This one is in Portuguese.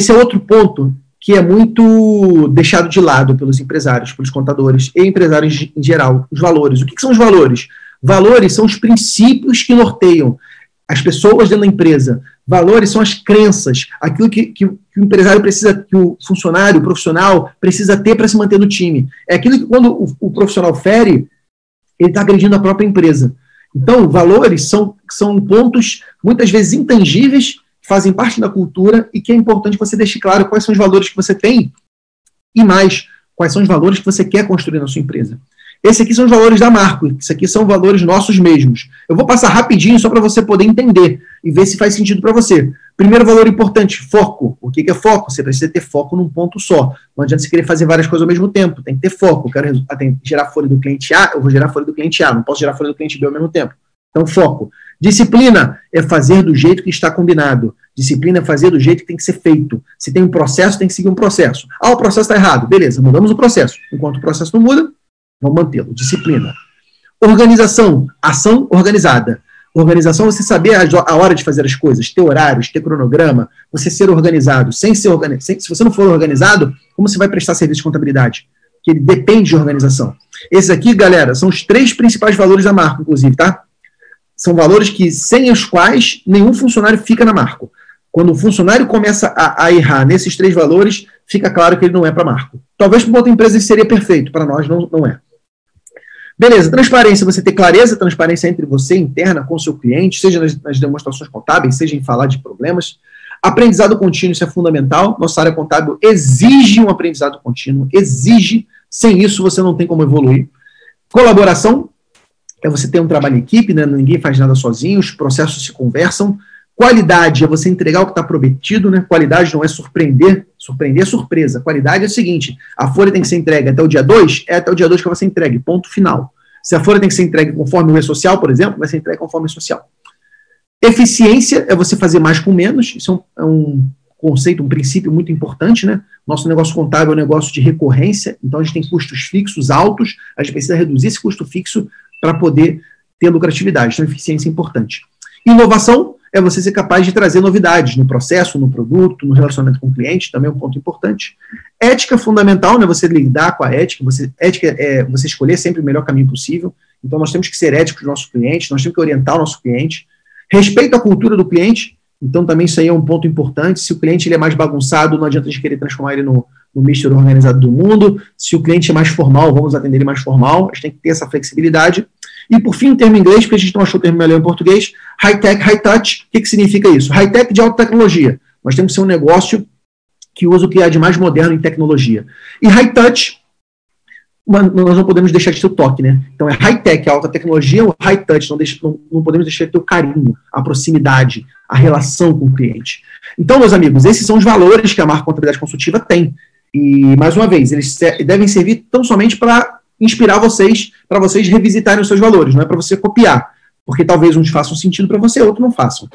Esse é outro ponto que é muito deixado de lado pelos empresários, pelos contadores e empresários em geral, os valores. O que, que são os valores? Valores são os princípios que norteiam as pessoas dentro da empresa. Valores são as crenças, aquilo que, que, que o empresário precisa, que o funcionário, o profissional, precisa ter para se manter no time. É aquilo que, quando o, o profissional fere, ele está agredindo a própria empresa. Então, valores são, são pontos, muitas vezes intangíveis, fazem parte da cultura e que é importante você deixe claro quais são os valores que você tem e mais, quais são os valores que você quer construir na sua empresa. Esses aqui são os valores da Marco, isso aqui são valores nossos mesmos. Eu vou passar rapidinho só para você poder entender e ver se faz sentido para você. Primeiro valor importante, foco. O que é foco? Você precisa ter foco num ponto só. Não adianta você querer fazer várias coisas ao mesmo tempo. Tem que ter foco. Eu quero gerar folha do cliente A, eu vou gerar folha do cliente A. Não posso gerar folha do cliente B ao mesmo tempo. Então, foco. Disciplina é fazer do jeito que está combinado. Disciplina é fazer do jeito que tem que ser feito. Se tem um processo, tem que seguir um processo. Ah, o processo está errado. Beleza, mudamos o processo. Enquanto o processo não muda, vamos mantê-lo. Disciplina. Organização, ação organizada. Organização você saber a, hora de fazer as coisas, ter horários, ter cronograma, você ser organizado. Sem ser organizado, se você não for organizado, como você vai prestar serviço de contabilidade? Que ele depende de organização. Esses aqui, galera, são os três principais valores da marca, inclusive, tá? São valores que, sem os quais, nenhum funcionário fica na Marco. Quando o funcionário começa a, a errar nesses três valores, fica claro que ele não é para Marco. Talvez para outra empresa ele seria perfeito, para nós não, não é. Beleza, transparência, você ter clareza, transparência entre você interna com seu cliente, seja nas, nas demonstrações contábeis, seja em falar de problemas. Aprendizado contínuo, isso é fundamental. Nossa área contábil exige um aprendizado contínuo, exige. Sem isso, você não tem como evoluir. Colaboração, é você ter um trabalho em equipe, né? ninguém faz nada sozinho, os processos se conversam. Qualidade é você entregar o que está prometido, né? Qualidade não é surpreender, surpreender é surpresa. Qualidade é o seguinte: a folha tem que ser entregue até o dia 2, é até o dia 2 que vai ser entregue, ponto final. Se a folha tem que ser entregue conforme o E-Social, por exemplo, vai ser entregue conforme o E-Social. Eficiência é você fazer mais com menos, isso é um, é um conceito, um princípio muito importante, né? Nosso negócio contábil é um negócio de recorrência, então a gente tem custos fixos altos, a gente precisa reduzir esse custo fixo para poder ter lucratividade. Então, eficiência é importante. Inovação é você ser capaz de trazer novidades no processo, no produto, no relacionamento com o cliente, também é um ponto importante. Ética fundamental, né? Você lidar com a ética. Você, ética é você escolher sempre o melhor caminho possível. Então, nós temos que ser éticos com os nossos clientes, nós temos que orientar o nosso cliente. Respeito à cultura do cliente. Então, também isso aí é um ponto importante. Se o cliente ele é mais bagunçado, não adianta a gente querer transformar ele no, no mister organizado do mundo. Se o cliente é mais formal, vamos atender ele mais formal. A gente tem que ter essa flexibilidade. E, por fim, um termo em inglês, porque a gente não achou o termo melhor em português, high-tech, high-touch. O que, que significa isso? High-tech de alta tecnologia. Nós temos que ser um negócio que usa o que há de mais moderno em tecnologia. E high-touch, nós não podemos deixar de ter o toque, né? Então é high-tech, alta tecnologia, o high-touch, não, não, não, podemos deixar de ter o carinho, a proximidade, a relação com o cliente. Então, meus amigos, esses são os valores que a marca Contabilidade Consultiva tem. E, mais uma vez, eles devem servir tão somente para inspirar vocês, para vocês revisitarem os seus valores, não é para você copiar, porque talvez uns façam sentido para você, outros não façam.